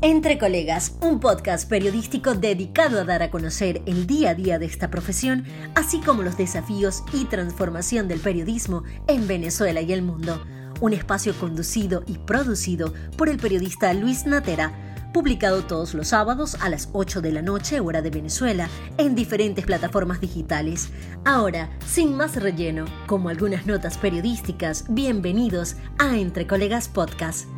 Entre Colegas, un podcast periodístico dedicado a dar a conocer el día a día de esta profesión, así como los desafíos y transformación del periodismo en Venezuela y el mundo. Un espacio conducido y producido por el periodista Luis Natera, publicado todos los sábados a las 8 de la noche hora de Venezuela en diferentes plataformas digitales. Ahora, sin más relleno, como algunas notas periodísticas, bienvenidos a Entre Colegas Podcast.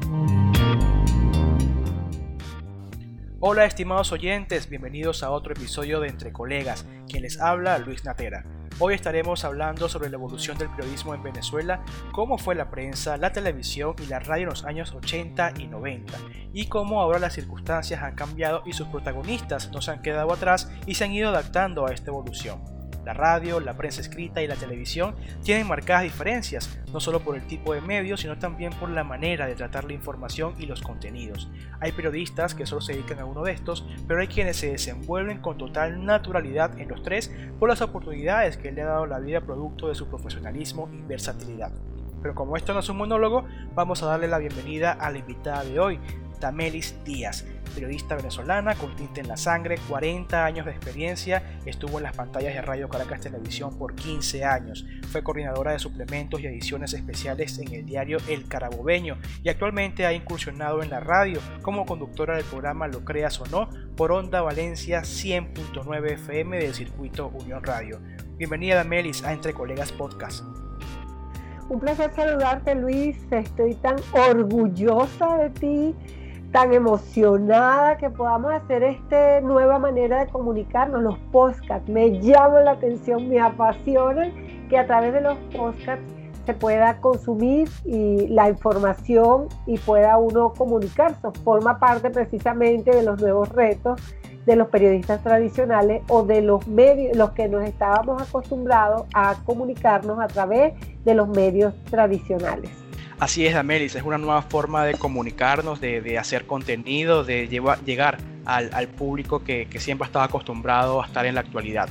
Hola estimados oyentes, bienvenidos a otro episodio de Entre Colegas, quien les habla Luis Natera. Hoy estaremos hablando sobre la evolución del periodismo en Venezuela, cómo fue la prensa, la televisión y la radio en los años 80 y 90, y cómo ahora las circunstancias han cambiado y sus protagonistas no se han quedado atrás y se han ido adaptando a esta evolución. La radio, la prensa escrita y la televisión tienen marcadas diferencias, no solo por el tipo de medio, sino también por la manera de tratar la información y los contenidos. Hay periodistas que solo se dedican a uno de estos, pero hay quienes se desenvuelven con total naturalidad en los tres por las oportunidades que le ha dado la vida producto de su profesionalismo y versatilidad. Pero como esto no es un monólogo, vamos a darle la bienvenida a la invitada de hoy, Tamelis Díaz, periodista venezolana con tinte en la sangre, 40 años de experiencia, estuvo en las pantallas de Radio Caracas Televisión por 15 años, fue coordinadora de suplementos y ediciones especiales en el diario El Carabobeño y actualmente ha incursionado en la radio como conductora del programa Lo Creas o No por Onda Valencia 100.9 FM del circuito Unión Radio. Bienvenida Damelis a Entre Colegas Podcast. Un placer saludarte Luis, estoy tan orgullosa de ti tan emocionada que podamos hacer esta nueva manera de comunicarnos, los podcasts. Me llaman la atención, me apasionan que a través de los podcasts se pueda consumir y la información y pueda uno comunicarse. Forma parte precisamente de los nuevos retos de los periodistas tradicionales o de los medios, los que nos estábamos acostumbrados a comunicarnos a través de los medios tradicionales. Así es, Damelis, es una nueva forma de comunicarnos, de, hacer contenido, de llegar al, público que, siempre ha estado acostumbrado a estar en la actualidad.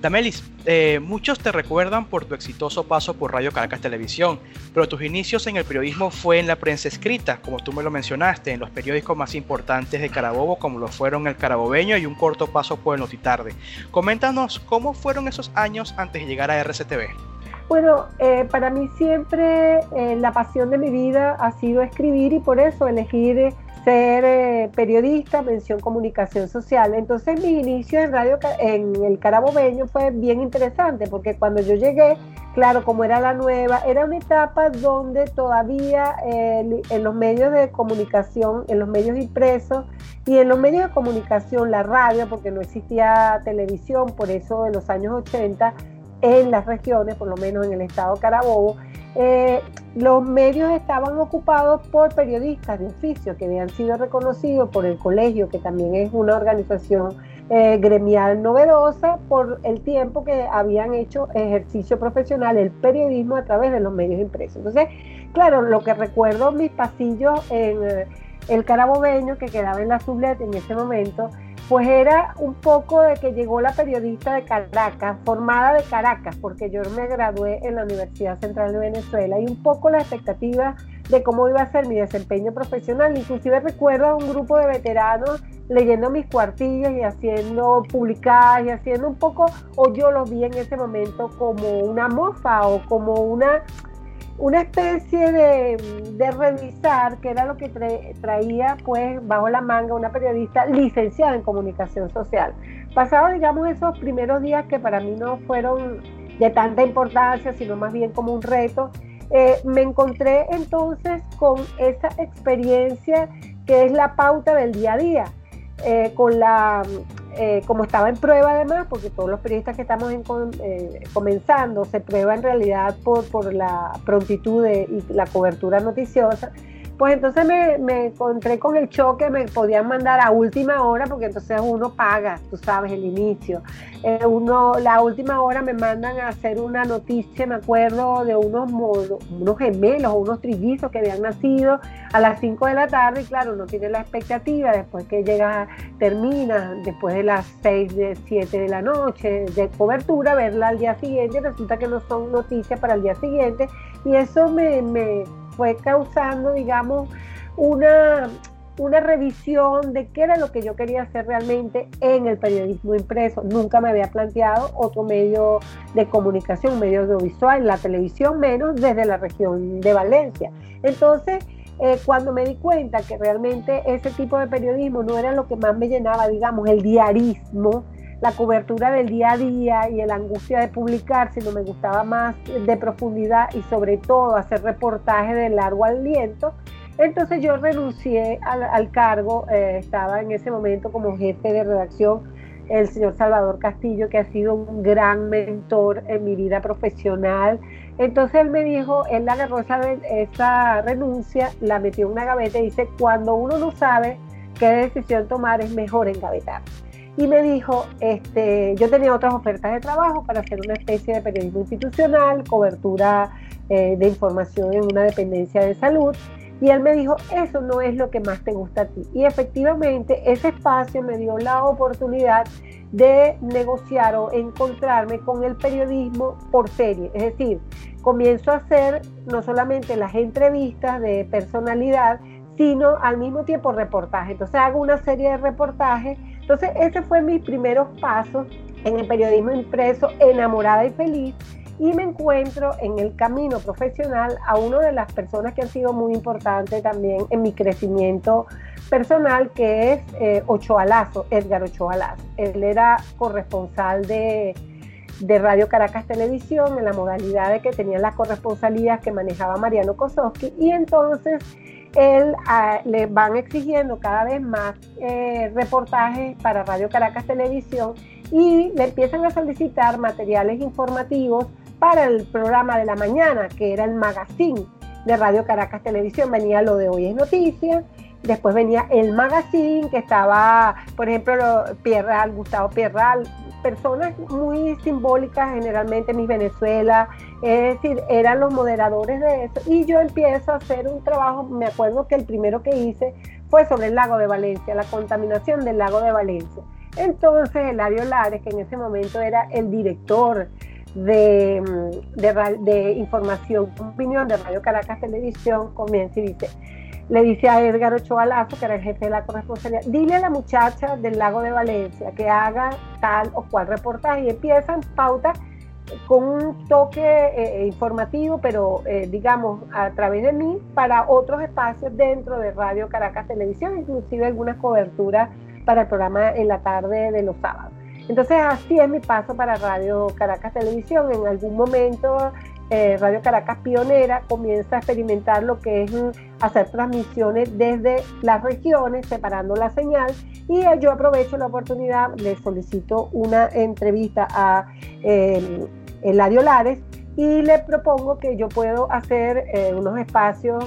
Damelis, eh, muchos te recuerdan por tu exitoso paso por Radio Caracas Televisión, pero tus inicios en el periodismo fue en la prensa escrita, como tú me lo mencionaste, en los periódicos más importantes de Carabobo, como lo fueron El Carabobeño y un corto paso por El Notitarde. Coméntanos cómo fueron esos años antes de llegar a RCTV. Bueno, eh, para mí siempre eh, la pasión de mi vida ha sido escribir y por eso elegir ser eh, periodista, mención comunicación social. Entonces mi inicio en radio en el Carabobeño fue bien interesante porque cuando yo llegué, claro, como era la nueva, era una etapa donde todavía en los medios de comunicación, en los medios impresos y en los medios de comunicación, la radio, porque no existía televisión, por eso en los años 80 en las regiones, por lo menos en el estado Carabobo, eh, los medios estaban ocupados por periodistas de oficio que habían sido reconocidos por el colegio, que también es una organización eh, gremial novedosa, por el tiempo que habían hecho ejercicio profesional, el periodismo a través de los medios impresos. Entonces, claro, lo que recuerdo mis pasillos en eh, el Carabobeño, que quedaba en la Sublet en ese momento, pues era un poco de que llegó la periodista de Caracas, formada de Caracas, porque yo me gradué en la Universidad Central de Venezuela, y un poco la expectativa de cómo iba a ser mi desempeño profesional. Inclusive recuerdo a un grupo de veteranos leyendo mis cuartillos y haciendo publicadas y haciendo un poco, o yo lo vi en ese momento como una mofa o como una una especie de, revisar, que era lo que traía pues bajo la manga una periodista licenciada en comunicación social. Pasado, digamos, esos primeros días que para mí no fueron de tanta importancia, sino más bien como un reto, eh, me encontré entonces con esa experiencia que es la pauta del día a día, eh, con la eh, como estaba en prueba además, porque todos los periodistas que estamos eh, comenzando se prueba en realidad por, por la prontitud y la cobertura noticiosa, pues entonces me, encontré con el choque, me podían mandar a última hora, porque entonces uno paga, tú sabes, el inicio. Eh, uno, la última hora me mandan a hacer una noticia, me acuerdo, de unos, unos gemelos o unos trillizos que habían nacido a las 5 de la tarde, y claro, no tiene la expectativa, después que llega, termina, después de las 6, de 7 de la noche de cobertura, verla al día siguiente, resulta que no son noticias para el día siguiente, y eso me fue causando, digamos, una, una revisión de qué era lo que yo quería hacer realmente en el periodismo impreso. Nunca me había planteado otro medio de comunicación, medio audiovisual, la televisión menos desde la región de Valencia. Entonces, eh, cuando me di cuenta que realmente ese tipo de periodismo no era lo que más me llenaba, digamos, el diarismo, la cobertura del día a día y la angustia de publicar, sino me gustaba más de profundidad y sobre todo hacer reportajes de largo aliento, entonces yo renuncié al, cargo, eh, estaba en ese momento como jefe de redacción el señor Salvador Castillo, que ha sido un gran mentor en mi vida profesional. Entonces él me dijo, él agarró esa, esa renuncia, la metió en una gaveta y dice, cuando uno no sabe qué decisión tomar es mejor engavetar. Y me dijo, este, yo tenía otras ofertas de trabajo para hacer una especie de periodismo institucional, cobertura eh, de información en una dependencia de salud. Y él me dijo, eso no es lo que más te gusta a ti. Y efectivamente ese espacio me dio la oportunidad de negociar o encontrarme con el periodismo por serie. Es decir, comienzo a hacer no solamente las entrevistas de personalidad, sino al mismo tiempo reportajes. Entonces hago una serie de reportajes. Entonces ese fue mis primeros pasos en el periodismo impreso, enamorada y feliz y me encuentro en el camino profesional a una de las personas que han sido muy importantes también en mi crecimiento personal, que es eh, Ochoa Lazo, Edgar Ochoa Lazo. Él era corresponsal de, de Radio Caracas Televisión en la modalidad de que tenía las corresponsalías que manejaba Mariano Kosowski y entonces él ah, le van exigiendo cada vez más eh, reportajes para Radio Caracas Televisión y le empiezan a solicitar materiales informativos para el programa de la mañana, que era el magazine de Radio Caracas Televisión. Venía lo de Hoy es Noticia, después venía el magazine, que estaba, por ejemplo, Pierral, Gustavo Pierral, personas muy simbólicas, generalmente Mis Venezuela, es decir, eran los moderadores de eso. Y yo empiezo a hacer un trabajo, me acuerdo que el primero que hice fue sobre el lago de Valencia, la contaminación del lago de Valencia. Entonces, Eladio Lares, que en ese momento era el director de, de, información, opinión de Radio Caracas Televisión, comienza y dice, le dice a Edgar Ochoa Lazo, que era el jefe de la corresponsabilidad, dile a la muchacha del lago de Valencia que haga tal o cual reportaje y empiezan pautas con un toque eh, eh, informativo, pero eh, digamos a través de mí, para otros espacios dentro de Radio Caracas Televisión, inclusive algunas coberturas para el programa en la tarde de los sábados. Entonces así es mi paso para Radio Caracas Televisión. En algún momento eh, Radio Caracas Pionera comienza a experimentar lo que es mm, hacer transmisiones desde las regiones, separando la señal. Y yo aprovecho la oportunidad, le solicito una entrevista a eh, Eladio Lares y le propongo que yo puedo hacer eh, unos espacios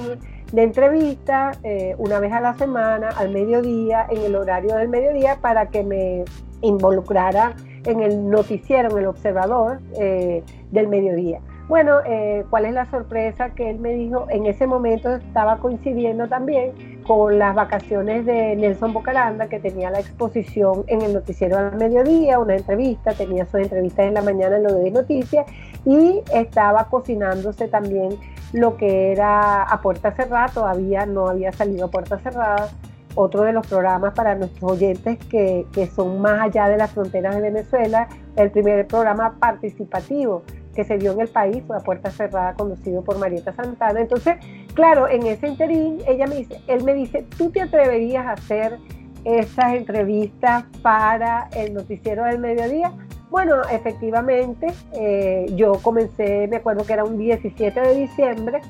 de entrevista eh, una vez a la semana, al mediodía, en el horario del mediodía, para que me involucrara en el noticiero, en el observador eh, del mediodía. Bueno, eh, ¿cuál es la sorpresa que él me dijo? En ese momento estaba coincidiendo también con las vacaciones de Nelson Bocaranda, que tenía la exposición en el noticiero al mediodía, una entrevista, tenía sus entrevistas en la mañana en lo de noticias y estaba cocinándose también lo que era a puerta cerrada, todavía no había salido a puerta cerrada otro de los programas para nuestros oyentes que, que, son más allá de las fronteras de Venezuela, el primer programa participativo que se dio en el país fue a puerta cerrada conducido por Marieta Santana. Entonces, claro, en ese interín, ella me dice, él me dice, ¿tú te atreverías a hacer esas entrevistas para el noticiero del mediodía? Bueno, efectivamente, eh, yo comencé, me acuerdo que era un 17 de diciembre,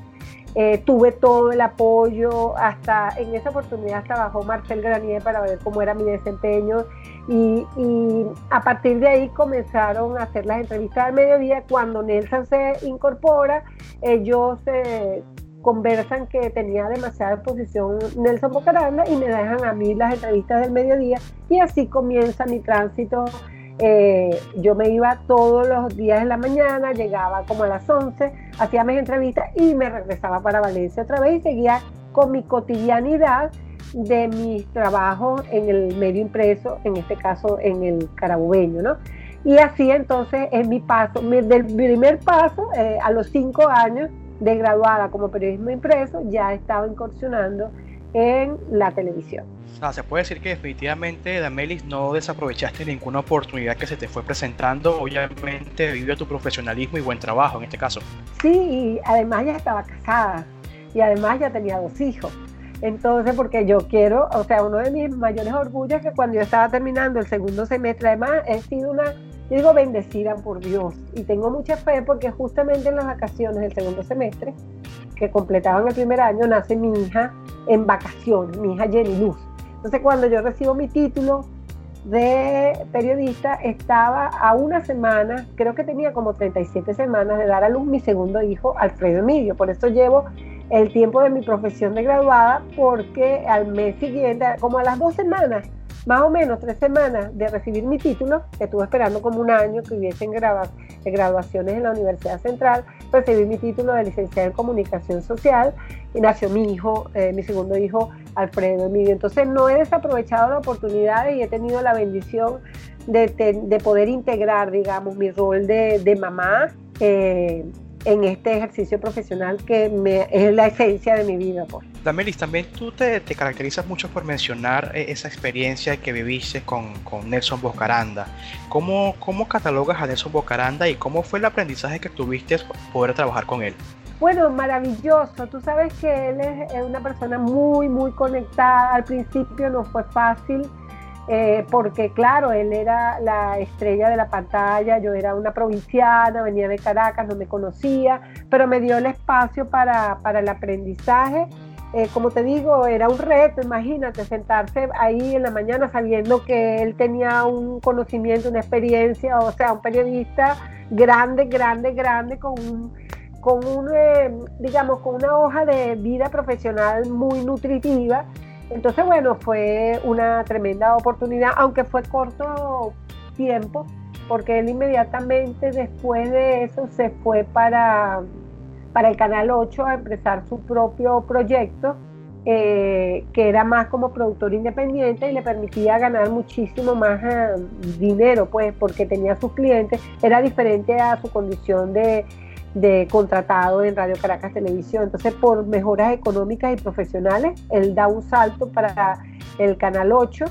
eh, tuve todo el apoyo, hasta en esa oportunidad trabajó Marcel Granier para ver cómo era mi desempeño y, a partir de ahí comenzaron a hacer las entrevistas al mediodía. Cuando Nelson se incorpora, ellos eh, conversan que tenía demasiada exposición Nelson Bocaranda y me dejan a mí las entrevistas del mediodía y así comienza mi tránsito eh, yo me iba todos los días en la mañana, llegaba como a las 11, hacía mis entrevistas y me regresaba para Valencia otra vez y seguía con mi cotidianidad de mis trabajos en el medio impreso, en este caso en el carabubeño, ¿no? Y así entonces es mi paso, del primer paso, eh, a los cinco años, de graduada como periodismo impreso, ya estaba incursionando en la televisión. Ah, se puede decir que definitivamente, Damelis, no desaprovechaste ninguna oportunidad que se te fue presentando, obviamente debido a tu profesionalismo y buen trabajo en este caso. Sí, y además ya estaba casada y además ya tenía dos hijos. Entonces, porque yo quiero, o sea, uno de mis mayores orgullos es que cuando yo estaba terminando el segundo semestre, además he sido una, digo, bendecida por Dios. Y tengo mucha fe porque justamente en las vacaciones del segundo semestre, que completaban el primer año, nace mi hija en vacaciones, mi hija Jenny Luz. Entonces cuando yo recibo mi título de periodista, estaba a una semana, creo que tenía como 37 semanas de dar a luz mi segundo hijo, Alfredo Emilio. Por eso llevo el tiempo de mi profesión de graduada, porque al mes siguiente, como a las dos semanas, más o menos tres semanas de recibir mi título, que estuve esperando como un año que hubiesen graduaciones en la Universidad Central, recibí mi título de licenciada en comunicación social y nació mi hijo, eh, mi segundo hijo, Alfredo Emilio. Entonces no he desaprovechado la oportunidad y he tenido la bendición de, poder integrar, digamos, mi rol de, mamá. Eh, en este ejercicio profesional que me, es la esencia de mi vida. Pues. Damelis, también tú te, te, caracterizas mucho por mencionar eh, esa experiencia que viviste con, con Nelson Bocaranda. ¿Cómo, ¿Cómo catalogas a Nelson Bocaranda y cómo fue el aprendizaje que tuviste poder trabajar con él? Bueno, maravilloso. Tú sabes que él es una persona muy, muy conectada. Al principio no fue fácil eh, porque claro, él era la estrella de la pantalla, yo era una provinciana, venía de Caracas, no me conocía, pero me dio el espacio para, el aprendizaje. Eh, como te digo, era un reto, imagínate, sentarse ahí en la mañana sabiendo que él tenía un conocimiento, una experiencia, o sea, un periodista grande, grande, grande, con un, con un, eh, digamos, con una hoja de vida profesional muy nutritiva entonces, bueno, fue una tremenda oportunidad, aunque fue corto tiempo, porque él inmediatamente después de eso se fue para, para el Canal 8 a empezar su propio proyecto, eh, que era más como productor independiente y le permitía ganar muchísimo más eh, dinero, pues, porque tenía sus clientes, era diferente a su condición de de contratado en Radio Caracas Televisión. Entonces, por mejoras económicas y profesionales, él da un salto para el Canal 8,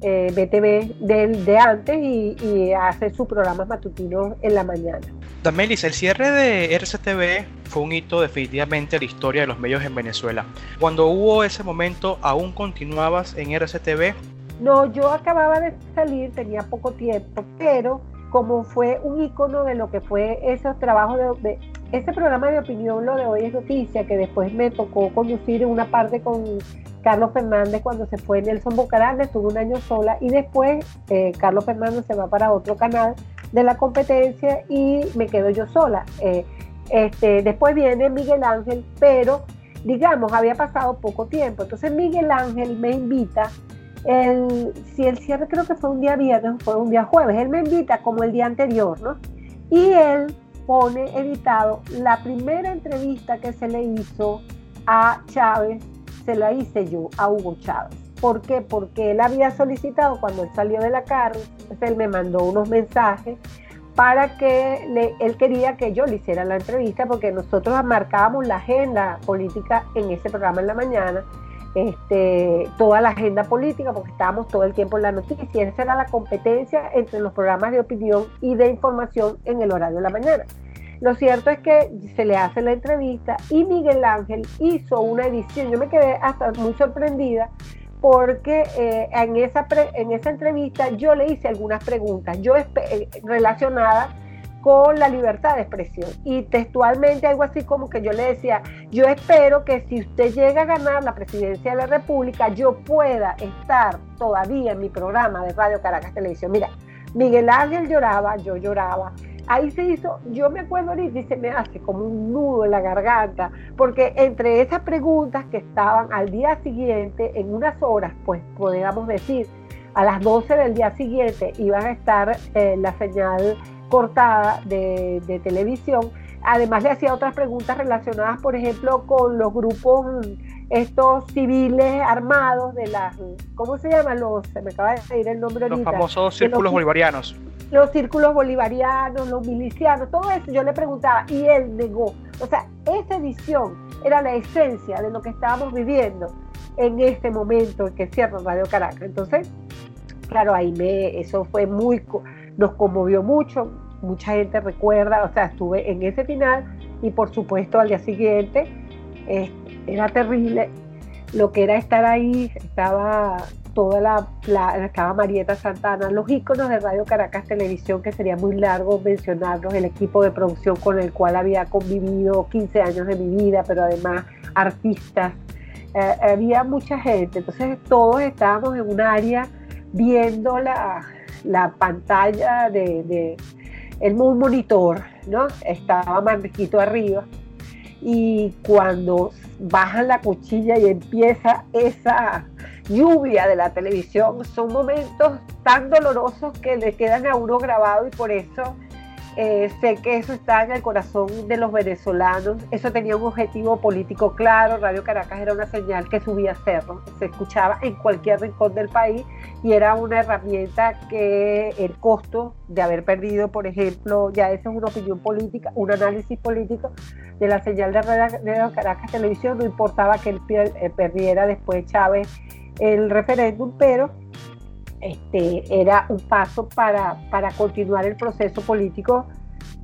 eh, BTV del, de antes y, hace sus programas matutinos en la mañana. Damelis, el cierre de RCTV fue un hito definitivamente en la historia de los medios en Venezuela. Cuando hubo ese momento, ¿aún continuabas en RCTV? No, yo acababa de salir, tenía poco tiempo, pero como fue un icono de lo que fue esos trabajos de, ese programa de opinión, lo de hoy es noticia, que después me tocó conducir una parte con Carlos Fernández cuando se fue Nelson Bocarán, estuve un año sola y después eh, Carlos Fernández se va para otro canal de la competencia y me quedo yo sola. Eh, este, después viene Miguel Ángel, pero digamos, había pasado poco tiempo. Entonces Miguel Ángel me invita el, si el cierre creo que fue un día viernes, fue un día jueves, él me invita como el día anterior, ¿no? Y él pone editado la primera entrevista que se le hizo a Chávez, se la hice yo a Hugo Chávez. ¿Por qué? Porque él había solicitado cuando él salió de la cárcel, él me mandó unos mensajes para que le, él quería que yo le hiciera la entrevista porque nosotros marcábamos la agenda política en ese programa en la mañana este, toda la agenda política, porque estábamos todo el tiempo en la noticia. Esa era la competencia entre los programas de opinión y de información en el horario de la mañana. Lo cierto es que se le hace la entrevista y Miguel Ángel hizo una edición. Yo me quedé hasta muy sorprendida porque eh, en, esa en esa entrevista yo le hice algunas preguntas yo eh, relacionadas con la libertad de expresión. Y textualmente algo así como que yo le decía, yo espero que si usted llega a ganar la presidencia de la República, yo pueda estar todavía en mi programa de Radio Caracas Televisión. Mira, Miguel Ángel lloraba, yo lloraba. Ahí se hizo, yo me acuerdo ahorita y se me hace como un nudo en la garganta, porque entre esas preguntas que estaban al día siguiente, en unas horas, pues podríamos decir, a las 12 del día siguiente iban a estar eh, la señal cortada de, televisión. Además le hacía otras preguntas relacionadas, por ejemplo, con los grupos estos civiles armados de las, ¿cómo se llaman los? Se me acaba de ir el nombre ahorita. Los famosos círculos bolivarianos. Los círculos bolivarianos, los milicianos, todo eso yo le preguntaba y él negó. O sea, esa edición era la esencia de lo que estábamos viviendo en este momento en que cierra Radio Caracas. Entonces, claro, ahí me, eso fue muy, nos conmovió mucho, mucha gente recuerda, o sea, estuve en ese final y por supuesto al día siguiente era terrible lo que era estar ahí, estaba toda la, estaba Marieta Santana, los íconos de Radio Caracas Televisión, que sería muy largo mencionarlos, el equipo de producción con el cual había convivido 15 años de mi vida, pero además artistas, eh, había mucha gente, entonces todos estábamos en un área viendo la, la pantalla de, el monitor, ¿no? Estaba Manriquito arriba y cuando bajan la cuchilla y empieza esa lluvia de la televisión, son momentos tan dolorosos que le quedan a uno grabado y por eso eh, sé que eso está en el corazón de los venezolanos. Eso tenía un objetivo político claro. Radio Caracas era una señal que subía cerro, se escuchaba en cualquier rincón del país y era una herramienta que el costo de haber perdido, por ejemplo, ya esa es una opinión política, un análisis político de la señal de Radio Caracas Televisión, no importaba que él eh, perdiera después Chávez el referéndum, pero este, era un paso para, para continuar el proceso político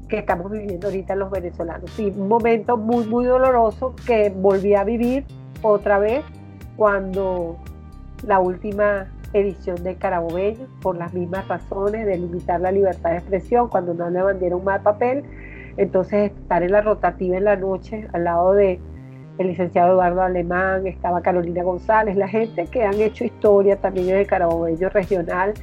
que estamos viviendo ahorita los venezolanos. Sí, un momento muy, muy doloroso que volví a vivir otra vez cuando la última edición de Carabobeño, por las mismas razones de limitar la libertad de expresión, cuando no le vendieron mal papel, entonces estar en la rotativa en la noche al lado de el licenciado Eduardo Alemán, estaba Carolina González, la gente que han hecho historia también en el Carabobo regional,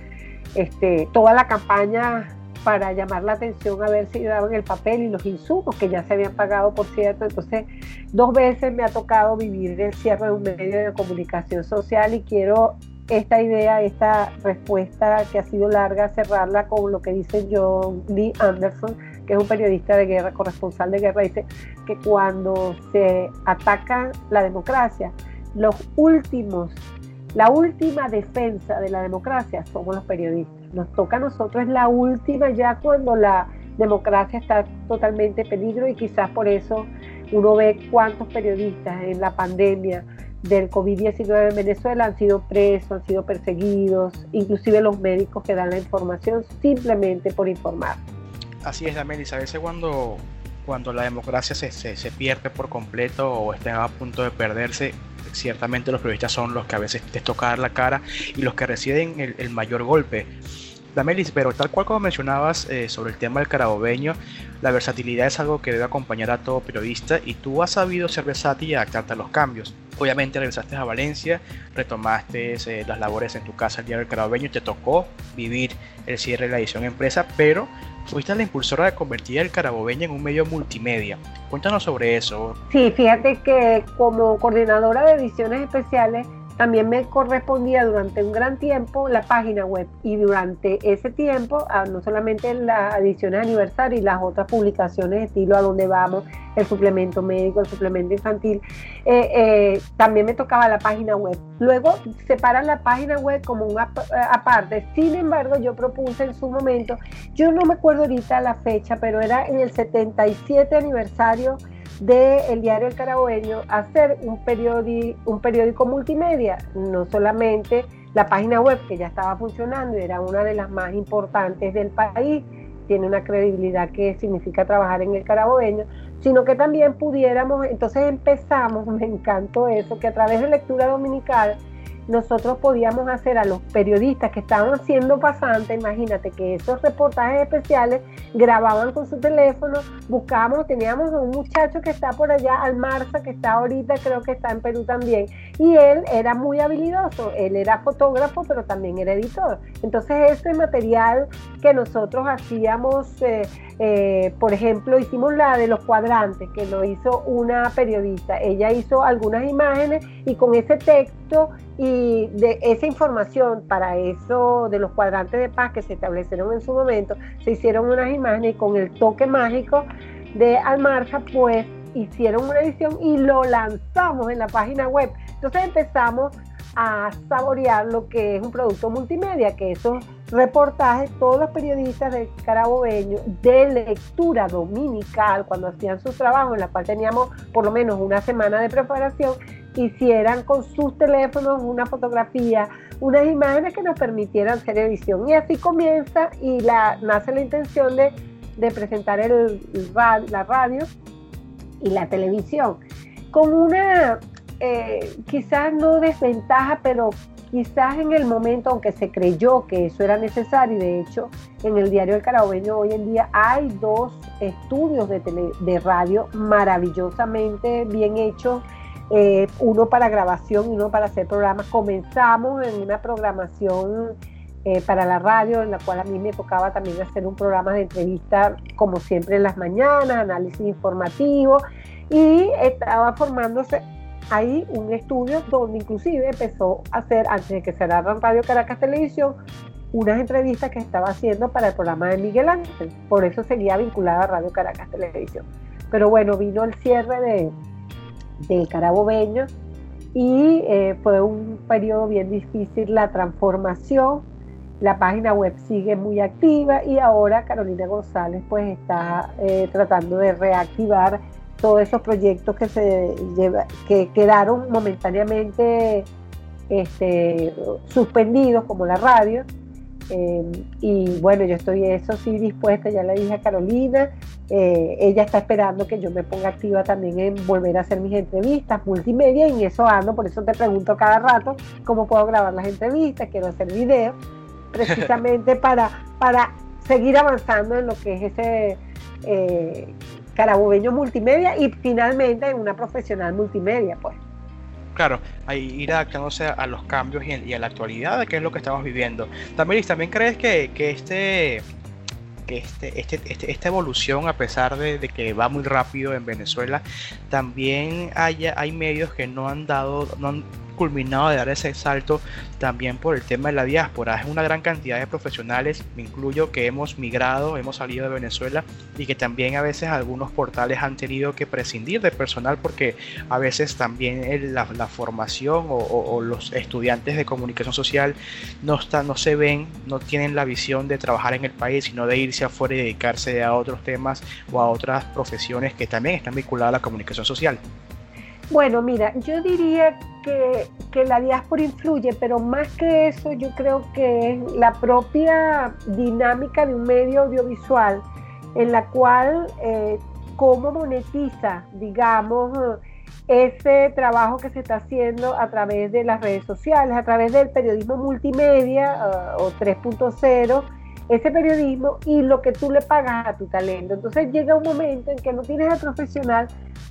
este, toda la campaña para llamar la atención a ver si daban el papel y los insumos que ya se habían pagado, por cierto. Entonces, dos veces me ha tocado vivir el cierre de un medio de comunicación social y quiero esta idea, esta respuesta que ha sido larga, cerrarla con lo que dice John Lee Anderson, que es un periodista de guerra, corresponsal de guerra, dice que cuando se ataca la democracia, los últimos, la última defensa de la democracia somos los periodistas. Nos toca a nosotros, es la última ya cuando la democracia está totalmente en peligro y quizás por eso uno ve cuántos periodistas en la pandemia del COVID-19 en Venezuela han sido presos, han sido perseguidos, inclusive los médicos que dan la información simplemente por informar. Así es, Damelis, a veces cuando, cuando la democracia se, se, pierde por completo o está a punto de perderse, ciertamente los periodistas son los que a veces les toca dar la cara y los que reciben el, mayor golpe. Damelis, pero tal cual como mencionabas eh, sobre el tema del carabobeño, la versatilidad es algo que debe acompañar a todo periodista y tú has sabido ser versátil y adaptarte a los cambios. Obviamente regresaste a Valencia, retomaste eh, las labores en tu casa el día del carabobeño te tocó vivir el cierre de la edición empresa, pero fuiste la impulsora de convertir el carabobeño en un medio multimedia. Cuéntanos sobre eso. Sí, fíjate que como coordinadora de ediciones especiales, también me correspondía durante un gran tiempo la página web y durante ese tiempo, ah, no solamente las ediciones de aniversario y las otras publicaciones de estilo a donde vamos, el suplemento médico, el suplemento infantil, eh, eh, también me tocaba la página web. Luego separan la página web como una eh, aparte. Sin embargo, yo propuse en su momento, yo no me acuerdo ahorita la fecha, pero era en el 77 aniversario del diario El Carabobeño hacer un, periódico, un periódico multimedia, no solamente la página web que ya estaba funcionando y era una de las más importantes del país, tiene una credibilidad que significa trabajar en el carabobeño, sino que también pudiéramos, entonces empezamos, me encantó eso, que a través de lectura dominical, nosotros podíamos hacer a los periodistas que estaban haciendo pasante, imagínate que esos reportajes especiales grababan con su teléfono, buscábamos, teníamos a un muchacho que está por allá, Almarza, que está ahorita, creo que está en Perú también, y él era muy habilidoso, él era fotógrafo, pero también era editor. Entonces ese material que nosotros hacíamos, eh, eh, por ejemplo, hicimos la de los cuadrantes, que lo hizo una periodista, ella hizo algunas imágenes y con ese texto y de esa información para eso de los cuadrantes de paz que se establecieron en su momento, se hicieron unas imágenes y con el toque mágico de Almarza, pues hicieron una edición y lo lanzamos en la página web. Entonces empezamos a saborear lo que es un producto multimedia, que eso reportajes, todos los periodistas del Carabobeño de lectura dominical, cuando hacían sus trabajos, en la cual teníamos por lo menos una semana de preparación, hicieran con sus teléfonos una fotografía, unas imágenes que nos permitieran hacer edición. Y así comienza y la, nace la intención de, presentar el, la radio y la televisión con una eh, quizás no desventaja, pero quizás en el momento, aunque se creyó que eso era necesario, y de hecho en el diario El Carabobeño hoy en día hay dos estudios de, de radio maravillosamente bien hechos, eh, uno para grabación y uno para hacer programas. Comenzamos en una programación eh, para la radio, en la cual a mí me tocaba también hacer un programa de entrevista, como siempre en las mañanas, análisis informativo, y estaba formándose ahí un estudio donde inclusive empezó a hacer, antes de que cerrara Radio Caracas Televisión, unas entrevistas que estaba haciendo para el programa de Miguel Ángel. Por eso seguía vinculada a Radio Caracas Televisión. Pero bueno, vino el cierre de, del Carabobeño y eh, fue un periodo bien difícil la transformación. La página web sigue muy activa y ahora Carolina González pues está eh, tratando de reactivar todos esos proyectos que se que quedaron momentáneamente este, suspendidos como la radio eh, y bueno yo estoy eso sí dispuesta ya le dije a Carolina eh, ella está esperando que yo me ponga activa también en volver a hacer mis entrevistas multimedia y en eso ando por eso te pregunto cada rato cómo puedo grabar las entrevistas quiero hacer videos precisamente para para seguir avanzando en lo que es ese eh, carabobeño multimedia y finalmente en una profesional multimedia, pues. Claro, ir adaptándose a los cambios y, a la actualidad de qué es lo que estamos viviendo. También, ¿también crees que, que este que este, este, este, esta evolución, a pesar de, que va muy rápido en Venezuela, también haya, hay medios que no han dado, no han culminado de dar ese salto también por el tema de la diáspora. Es una gran cantidad de profesionales, me incluyo, que hemos migrado, hemos salido de Venezuela y que también a veces algunos portales han tenido que prescindir de personal porque a veces también la, formación o, los estudiantes de comunicación social no, están, no se ven, no tienen la visión de trabajar en el país, sino de irse y dedicarse a otros temas o a otras profesiones que también están vinculadas a la comunicación social. Bueno, mira, yo diría que, la diáspora influye, pero más que eso, yo creo que es la propia dinámica de un medio audiovisual en la cual eh, cómo monetiza, digamos, ese trabajo que se está haciendo a través de las redes sociales, a través del periodismo multimedia uh, o 3.0 ese periodismo y lo que tú le pagas a tu talento. Entonces llega un momento en que no tienes al profesional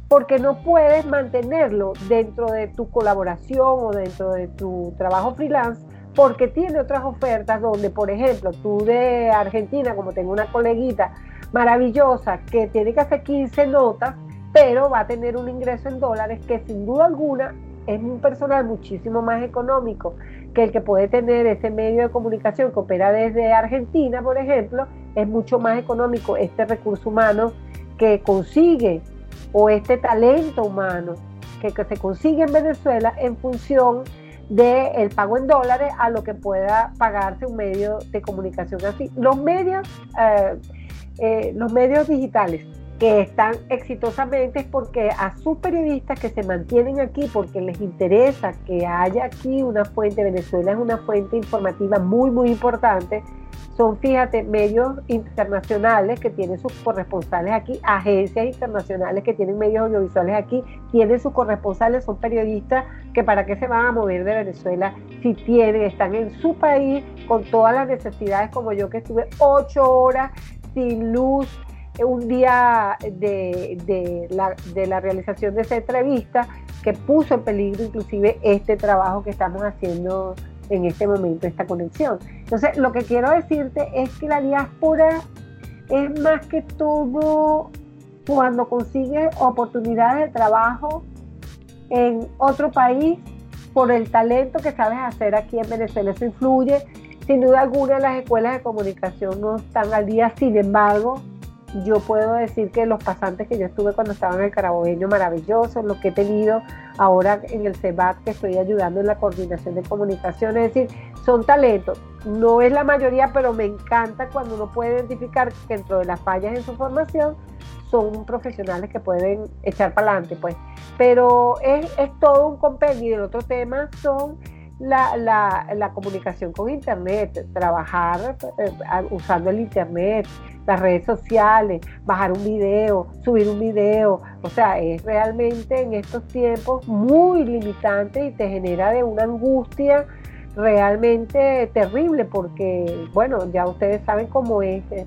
porque no puedes mantenerlo dentro de tu colaboración o dentro de tu trabajo freelance porque tiene otras ofertas donde, por ejemplo, tú de Argentina, como tengo una coleguita maravillosa que tiene que hacer 15 notas, pero va a tener un ingreso en dólares que sin duda alguna es un personal muchísimo más económico que el que puede tener ese medio de comunicación que opera desde Argentina, por ejemplo, es mucho más económico este recurso humano que consigue o este talento humano que, se consigue en Venezuela en función del pago en dólares a lo que pueda pagarse un medio de comunicación así. Los medios, eh, eh, los medios digitales que están exitosamente es porque a sus periodistas que se mantienen aquí porque les interesa que haya aquí una fuente, Venezuela es una fuente informativa muy, muy importante, son, fíjate, medios internacionales que tienen sus corresponsales aquí, agencias internacionales que tienen medios audiovisuales aquí, tienen sus corresponsales, son periodistas que para qué se van a mover de Venezuela si tienen, están en su país con todas las necesidades como yo que estuve ocho horas sin luz, un día de, la, realización de esa entrevista que puso en peligro inclusive este trabajo que estamos haciendo en este momento, esta conexión. Entonces, lo que quiero decirte es que la diáspora es más que todo cuando consigue oportunidades de trabajo en otro país por el talento que sabes hacer aquí en Venezuela. Eso influye. Sin duda alguna las escuelas de comunicación no están al día, sin embargo, yo puedo decir que los pasantes que yo estuve cuando estaba en el Carabobeño, maravillosos, lo que he tenido ahora en el CEBAT, que estoy ayudando en la coordinación de comunicación, es decir, son talentos. No es la mayoría, pero me encanta cuando uno puede identificar que dentro de las fallas en su formación son profesionales que pueden echar para adelante, pues. Pero es, todo un compendio. Y el otro tema son la, comunicación con Internet, trabajar eh, usando el Internet, las redes sociales, bajar un video, subir un video. O sea, es realmente en estos tiempos muy limitante y te genera de una angustia realmente terrible porque, bueno, ya ustedes saben cómo es, eh,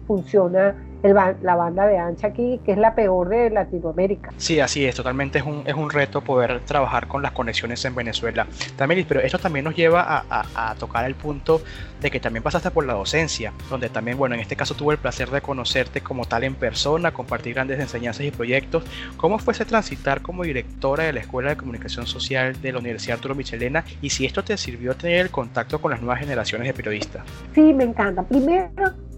funciona la banda de ancha aquí, que es la peor de Latinoamérica. Sí, así es, totalmente es un, es un reto poder trabajar con las conexiones en Venezuela. También, pero esto también nos lleva a, a, tocar el punto de que también pasaste por la docencia, donde también, bueno, en este caso tuve el placer de conocerte como tal en persona, compartir grandes enseñanzas y proyectos. ¿Cómo fue ese transitar como directora de la Escuela de Comunicación Social de la Universidad Arturo Michelena y si esto te sirvió tener el contacto con las nuevas generaciones de periodistas? Sí, me encanta. Primero,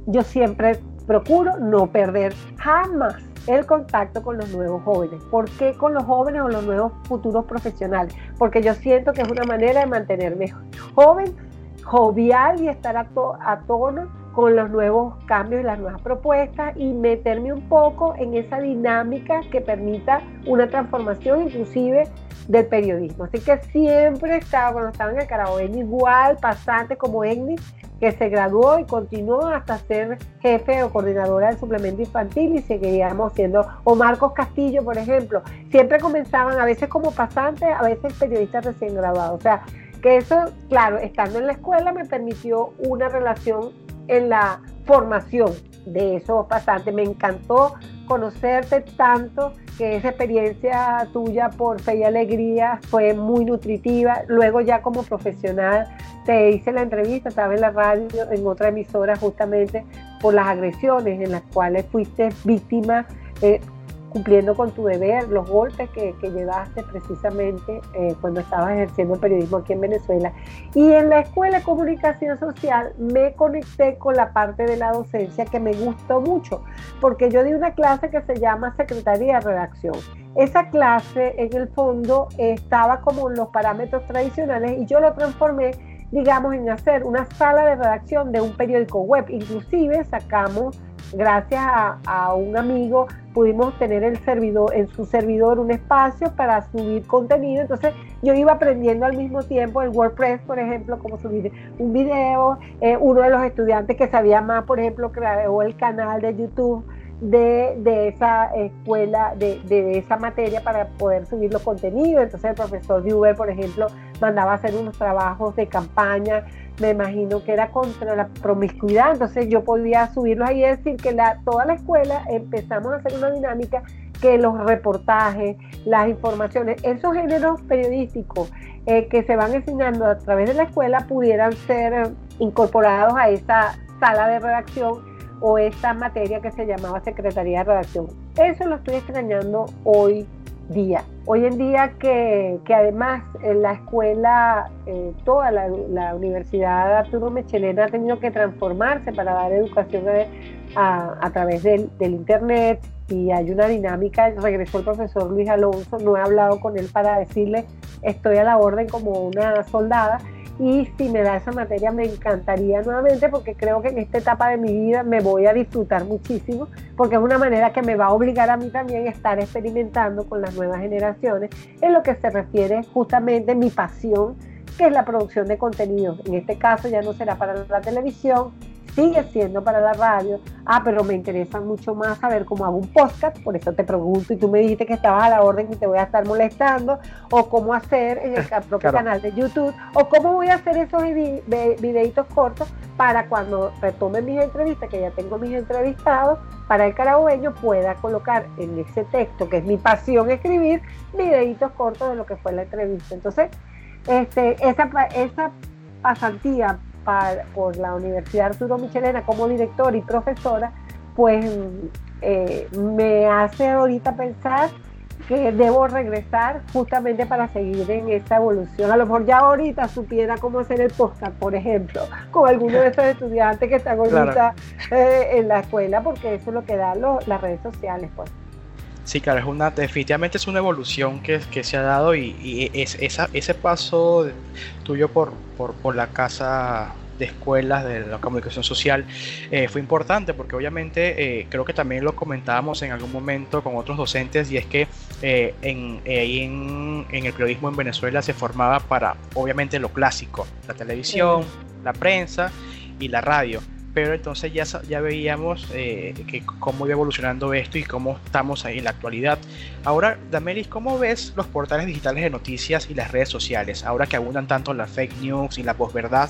yo siempre procuro no perder jamás el contacto con los nuevos jóvenes. ¿Por qué con los jóvenes o los nuevos futuros profesionales? Porque yo siento que es una manera de mantenerme joven, jovial y estar a, tono con los nuevos cambios y las nuevas propuestas y meterme un poco en esa dinámica que permita una transformación inclusive del periodismo. Así que siempre estaba, cuando estaba en el Carabobeño, igual, pasante como Egni, que se graduó y continuó hasta ser jefe o coordinadora del suplemento infantil y seguiríamos siendo, o Marcos Castillo, por ejemplo, siempre comenzaban a veces como pasantes, a veces periodistas recién graduados. O sea, que eso, claro, estando en la escuela me permitió una relación en la formación de esos pasantes. Me encantó conocerte tanto que esa experiencia tuya por fe y alegría fue muy nutritiva. Luego ya como profesional te hice la entrevista, estaba en la radio, en otra emisora justamente por las agresiones en las cuales fuiste víctima. Eh, cumpliendo con tu deber, los golpes que, llevaste precisamente eh, cuando estabas ejerciendo el periodismo aquí en Venezuela. Y en la Escuela de Comunicación Social me conecté con la parte de la docencia que me gustó mucho, porque yo di una clase que se llama Secretaría de Redacción. Esa clase en el fondo estaba como en los parámetros tradicionales y yo lo transformé digamos, en hacer una sala de redacción de un periódico web. Inclusive sacamos, gracias a, un amigo, pudimos tener el servidor, en su servidor un espacio para subir contenido. Entonces yo iba aprendiendo al mismo tiempo el WordPress, por ejemplo, cómo subir un video. Eh, uno de los estudiantes que sabía más, por ejemplo, creó el canal de YouTube de, esa escuela, de, de, esa materia para poder subir los contenidos. Entonces el profesor de por ejemplo, mandaba hacer unos trabajos de campaña, me imagino que era contra la promiscuidad, entonces yo podía subirlos ahí y decir que la, toda la escuela empezamos a hacer una dinámica que los reportajes, las informaciones, esos géneros periodísticos eh, que se van enseñando a través de la escuela pudieran ser incorporados a esa sala de redacción o esta materia que se llamaba Secretaría de Redacción. Eso lo estoy extrañando hoy Hoy en día que, además en la escuela, eh, toda la, Universidad Arturo Mechelena ha tenido que transformarse para dar educación a, través del, Internet y hay una dinámica, regresó el profesor Luis Alonso, no he hablado con él para decirle estoy a la orden como una soldada y si me da esa materia me encantaría nuevamente porque creo que en esta etapa de mi vida me voy a disfrutar muchísimo porque es una manera que me va a obligar a mí también a estar experimentando con las nuevas generaciones en lo que se refiere justamente mi pasión que es la producción de contenidos. En este caso ya no será para la televisión, sigue siendo para la radio. Ah, pero me interesa mucho más saber cómo hago un podcast, por eso te pregunto y tú me dijiste que estabas a la orden y te voy a estar molestando, o cómo hacer en el propio canal de YouTube, o cómo voy a hacer esos videitos cortos para cuando retome mis entrevistas, que ya tengo mis entrevistados, para el carabueño pueda colocar en ese texto, que es mi pasión escribir, videitos cortos de lo que fue la entrevista. Entonces, este, esa, esa pasantía por la Universidad Arturo Michelena como directora y profesora, pues eh, me hace ahorita pensar que debo regresar justamente para seguir en esa evolución. A lo mejor ya ahorita supiera cómo hacer el podcast, por ejemplo, con alguno de esos estudiantes que están ahorita eh, en la escuela, porque eso es lo que dan las redes sociales, pues. Sí, claro, es una, definitivamente es una evolución que, que se ha dado y, es, esa, ese paso tuyo por, por, por la casa de escuelas de la comunicación social eh, fue importante porque obviamente eh, creo que también lo comentábamos en algún momento con otros docentes y es que eh, en, en, en, el periodismo en Venezuela se formaba para obviamente lo clásico, la televisión, la prensa y la radio pero entonces ya, ya veíamos eh, que cómo iba evolucionando esto y cómo estamos ahí en la actualidad. Ahora, Damelis, ¿cómo ves los portales digitales de noticias y las redes sociales? Ahora que abundan tanto la fake news y la posverdad,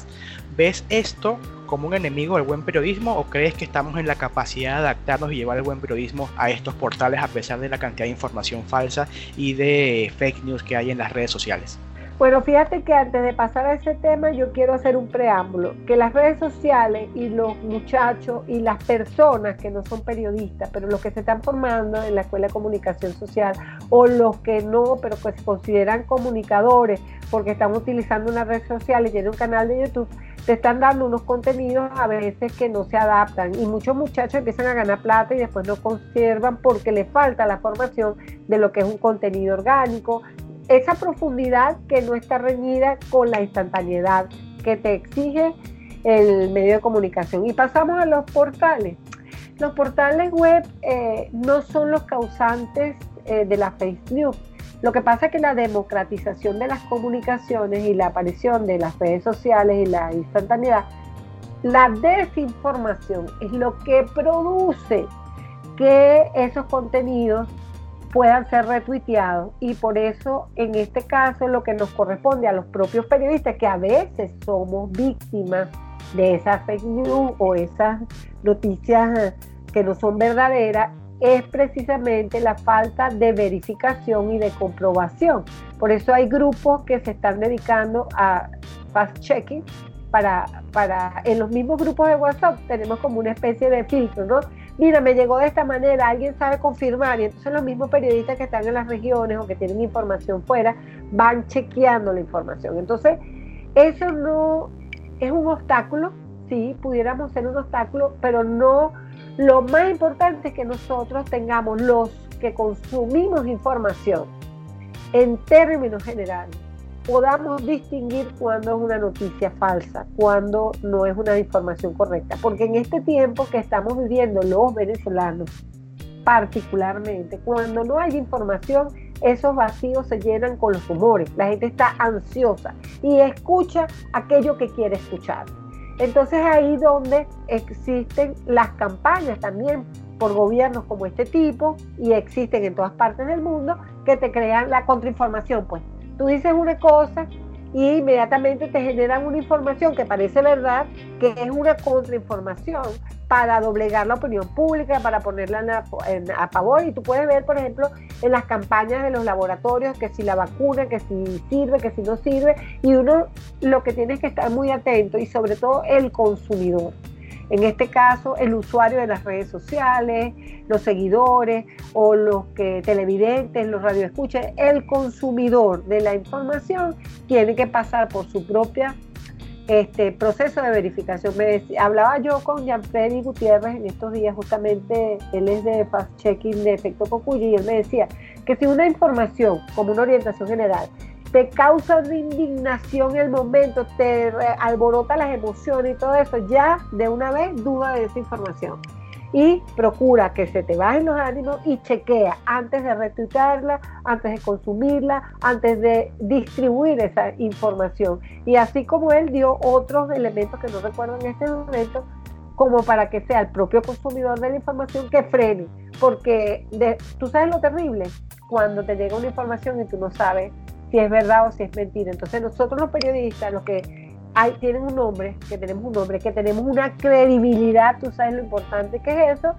¿ves esto como un enemigo del buen periodismo o crees que estamos en la capacidad de adaptarnos y llevar el buen periodismo a estos portales a pesar de la cantidad de información falsa y de fake news que hay en las redes sociales? Bueno, fíjate que antes de pasar a ese tema yo quiero hacer un preámbulo, que las redes sociales y los muchachos y las personas que no son periodistas, pero los que se están formando en la Escuela de Comunicación Social o los que no, pero que se consideran comunicadores porque están utilizando una red social y tienen un canal de YouTube, te están dando unos contenidos a veces que no se adaptan. Y muchos muchachos empiezan a ganar plata y después no conservan porque les falta la formación de lo que es un contenido orgánico, esa profundidad que no está reñida con la instantaneidad que te exige el medio de comunicación. Y pasamos a los portales. Los portales web eh, no son los causantes eh, de la fake news. Lo que pasa es que la democratización de las comunicaciones y la aparición de las redes sociales y la instantaneidad, la desinformación es lo que produce que esos contenidos puedan ser retuiteados y por eso en este caso lo que nos corresponde a los propios periodistas que a veces somos víctimas de esas fake news o esas noticias que no son verdaderas es precisamente la falta de verificación y de comprobación. Por eso hay grupos que se están dedicando a fast-checking para, para, en los mismos grupos de WhatsApp tenemos como una especie de filtro, ¿no? Mira, me llegó de esta manera, alguien sabe confirmar, y entonces los mismos periodistas que están en las regiones o que tienen información fuera van chequeando la información. Entonces, eso no es un obstáculo, sí, pudiéramos ser un obstáculo, pero no, lo más importante es que nosotros tengamos los que consumimos información en términos generales podamos distinguir cuando es una noticia falsa, cuando no es una información correcta. Porque en este tiempo que estamos viviendo los venezolanos, particularmente, cuando no hay información, esos vacíos se llenan con los rumores. La gente está ansiosa y escucha aquello que quiere escuchar. Entonces ahí donde existen las campañas también por gobiernos como este tipo y existen en todas partes del mundo que te crean la contrainformación, pues Tú dices una cosa y inmediatamente te generan una información que parece verdad, que es una contrainformación para doblegar la opinión pública, para ponerla a, favor. Y tú puedes ver, por ejemplo, en las campañas de los laboratorios, que si la vacuna, que si sirve, que si no sirve. Y uno lo que tiene que estar muy atento y sobre todo el consumidor en este caso, el usuario de las redes sociales, los seguidores o los televidentes, los radioescuchas, el consumidor de la información tiene que pasar por su propia este proceso de verificación. Me hablaba yo con Jean-Freddy Gutiérrez en estos días, justamente él es de Fast Checking de Efecto Cocuyo, y él me decía que si una información, como una orientación general, te causa de indignación el momento, te alborota las emociones y todo eso, ya de una vez duda de esa información. Y procura que se te bajen los ánimos y chequea antes de retuitarla, antes de consumirla, antes de distribuir esa información. Y así como él dio otros elementos que no recuerdo en este momento, como para que sea el propio consumidor de la información que frene. Porque tú sabes lo terrible, cuando te llega una información y tú no sabes si es verdad o si es mentira. Entonces nosotros los periodistas, los que tienen un nombre, que tenemos un nombre, que tenemos una credibilidad, tú sabes lo importante que es eso,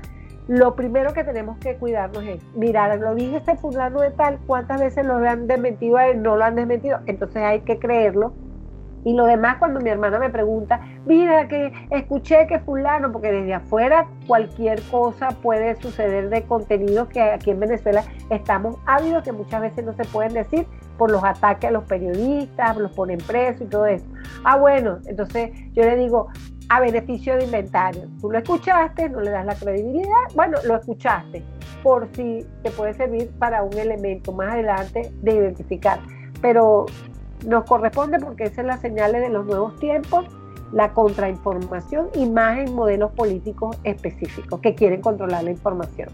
lo primero que tenemos que cuidarnos es, mirar, lo dije este fulano de tal, cuántas veces lo han desmentido a él, no lo han desmentido, entonces hay que creerlo Y lo demás cuando mi hermana me pregunta, mira que escuché que fulano, porque desde afuera cualquier cosa puede suceder de contenido que aquí en Venezuela estamos ávidos, que muchas veces no se pueden decir por los ataques a los periodistas, los ponen presos y todo eso. Ah, bueno, entonces yo le digo, a beneficio de inventario. Tú lo escuchaste, no le das la credibilidad, bueno, lo escuchaste, por si te puede servir para un elemento más adelante de identificar. Pero nos corresponde porque esa es la señal de los nuevos tiempos, la contrainformación y más en modelos políticos específicos que quieren controlar la información.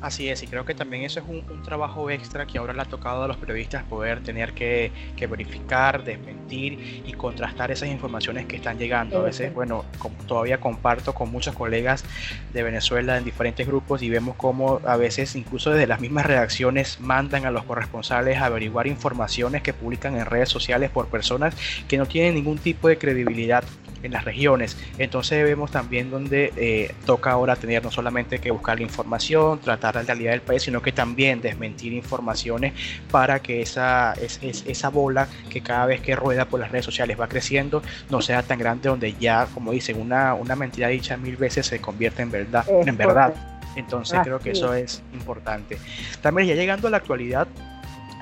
Así es, y creo que también eso es un, trabajo extra que ahora le ha tocado a los periodistas poder tener que, verificar, desmentir y contrastar esas informaciones que están llegando. A veces, bueno, todavía comparto con muchos colegas de Venezuela en diferentes grupos y vemos cómo a veces incluso desde las mismas redacciones mandan a los corresponsales a averiguar informaciones que publican en redes sociales por personas que no tienen ningún tipo de credibilidad en las regiones. Entonces vemos también donde eh, toca ahora tener no solamente que buscar la información, tratar la realidad del país, sino que también desmentir informaciones para que esa, esa bola que cada vez que rueda por las redes sociales va creciendo no sea tan grande donde ya, como dicen, una, una mentira dicha mil veces se convierte en verdad. en verdad. Entonces creo que eso es importante. También ya llegando a la actualidad,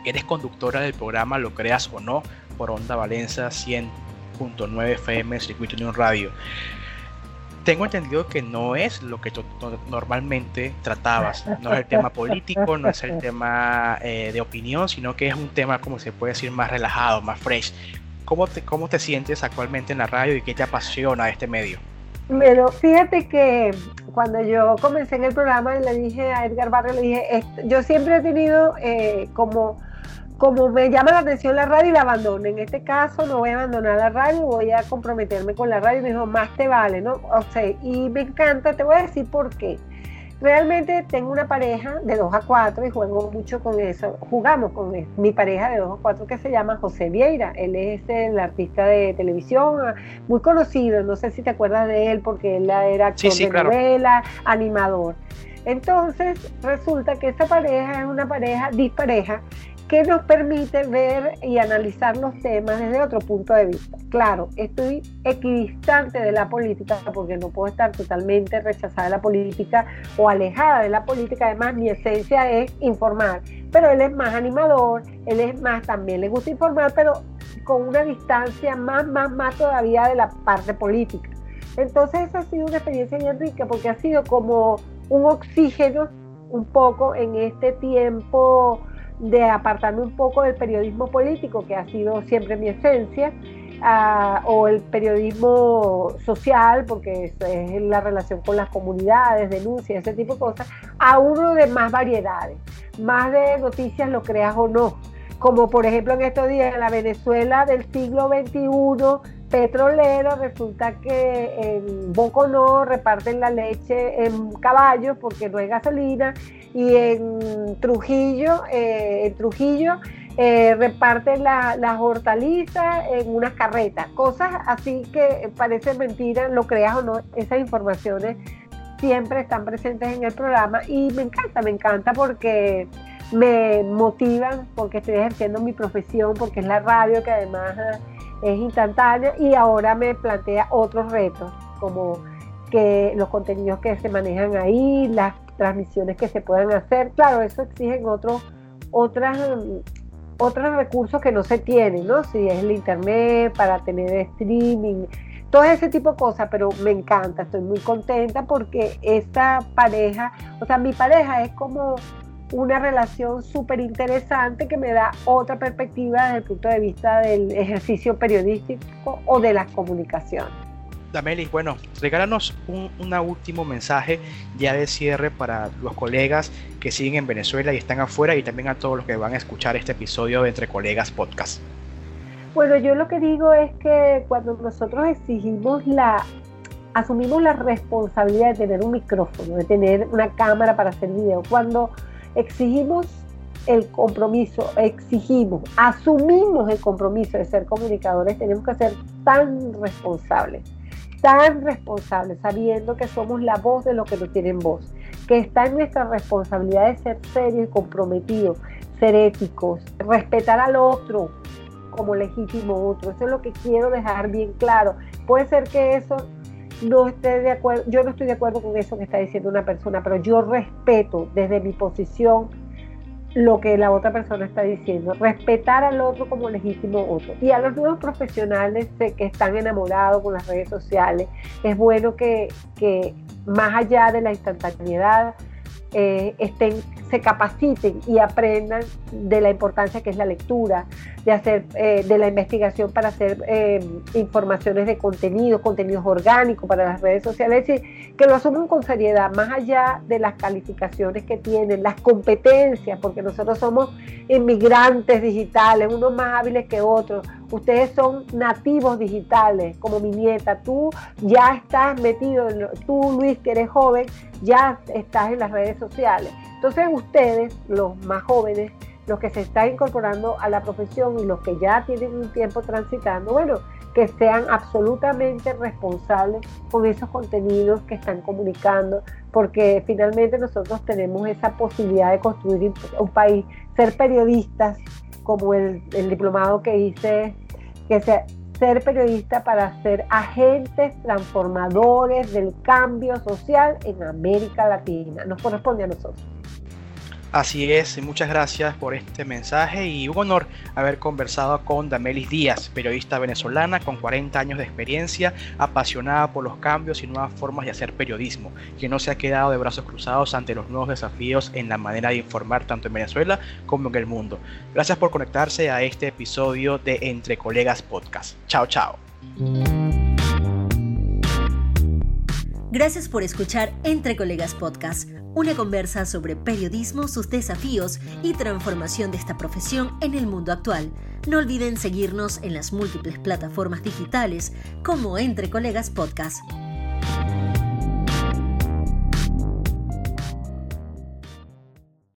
eres conductora del programa Lo Creas o No por Onda Valencia 100 9 FM Circuito un Radio. Tengo entendido que no es lo que normalmente tratabas, no es el tema político, no es el tema eh, de opinión, sino que es un tema, como se puede decir, más relajado, más fresh. ¿Cómo te, ¿Cómo te sientes actualmente en la radio y qué te apasiona este medio? Pero fíjate que cuando yo comencé en el programa le dije a Edgar Barrio, le dije, yo siempre he tenido eh, como como me llama la atención la radio y la abandono. En este caso no voy a abandonar la radio, voy a comprometerme con la radio. Me dijo, más te vale, ¿no? O sea, y me encanta, te voy a decir por qué. Realmente tengo una pareja de 2 a 4 y juego mucho con eso. Jugamos con mi pareja de 2 a 4 que se llama José Vieira. Él es el artista de televisión muy conocido. No sé si te acuerdas de él porque él era actor de novela, animador. Entonces resulta que esta pareja es una pareja dispareja que nos permite ver y analizar los temas desde otro punto de vista. Claro, estoy equidistante de la política porque no puedo estar totalmente rechazada de la política o alejada de la política. Además, mi esencia es informar, pero él es más animador, él es más, también le gusta informar, pero con una distancia más, más, más todavía de la parte política. Entonces, esa ha sido una experiencia bien rica porque ha sido como un oxígeno un poco en este tiempo de apartarme un poco del periodismo político, que ha sido siempre mi esencia, o el periodismo social, porque es, la relación con las comunidades, denuncias, ese tipo de cosas, a uno de más variedades, más de noticias, lo creas o no. Como por ejemplo en estos días en la Venezuela del siglo XXI, petrolero, resulta que en Boconó reparten la leche en caballos porque no hay gasolina y en Trujillo, eh, en Trujillo eh, reparten las hortalizas en unas carretas, cosas así que parecen mentiras, lo creas o no, esas informaciones siempre están presentes en el programa y me encanta, me encanta porque me motivan, porque estoy ejerciendo mi profesión, porque es la radio que además es instantánea y ahora me plantea otros retos, como que los contenidos que se manejan ahí, las transmisiones que se puedan hacer. Claro, eso exigen otros otras otros recursos que no se tienen, ¿no? Si es el internet para tener streaming, todo ese tipo de cosas, pero me encanta, estoy muy contenta porque esta pareja, o sea, mi pareja es como una relación súper interesante que me da otra perspectiva desde el punto de vista del ejercicio periodístico o de las comunicaciones. Damelis, bueno, regálanos un último mensaje ya de cierre para los colegas que siguen en Venezuela y están afuera y también a todos los que van a escuchar este episodio de Entre Colegas Podcast. Bueno, yo lo que digo es que cuando nosotros exigimos la, asumimos la responsabilidad de tener un micrófono, de tener una cámara para hacer video, cuando exigimos el compromiso, exigimos, asumimos el compromiso de ser comunicadores, tenemos que ser tan responsables tan responsables, sabiendo que somos la voz de los que no tienen voz, que está en nuestra responsabilidad de ser serios y comprometidos, ser éticos, respetar al otro como legítimo otro. Eso es lo que quiero dejar bien claro. Puede ser que eso no esté de acuerdo, yo no estoy de acuerdo con eso que está diciendo una persona, pero yo respeto desde mi posición lo que la otra persona está diciendo, respetar al otro como legítimo otro. Y a los nuevos profesionales que están enamorados con las redes sociales, es bueno que, que más allá de la instantaneidad, eh, estén se capaciten y aprendan de la importancia que es la lectura, de hacer eh, de la investigación para hacer eh, informaciones de contenido, contenidos orgánicos para las redes sociales, es decir, que lo asuman con seriedad, más allá de las calificaciones que tienen, las competencias, porque nosotros somos inmigrantes digitales, unos más hábiles que otros. Ustedes son nativos digitales, como mi nieta. Tú ya estás metido, tú Luis, que eres joven, ya estás en las redes sociales. Entonces ustedes, los más jóvenes, los que se están incorporando a la profesión y los que ya tienen un tiempo transitando, bueno, que sean absolutamente responsables con esos contenidos que están comunicando, porque finalmente nosotros tenemos esa posibilidad de construir un país, ser periodistas, como el, diplomado que hice, que sea, ser periodista para ser agentes transformadores del cambio social en América Latina. Nos corresponde a nosotros. Así es, muchas gracias por este mensaje y un honor haber conversado con Damelis Díaz, periodista venezolana con 40 años de experiencia, apasionada por los cambios y nuevas formas de hacer periodismo, que no se ha quedado de brazos cruzados ante los nuevos desafíos en la manera de informar tanto en Venezuela como en el mundo. Gracias por conectarse a este episodio de Entre Colegas Podcast. Chao, chao. Gracias por escuchar Entre Colegas Podcast, una conversa sobre periodismo, sus desafíos y transformación de esta profesión en el mundo actual. No olviden seguirnos en las múltiples plataformas digitales como Entre Colegas Podcast.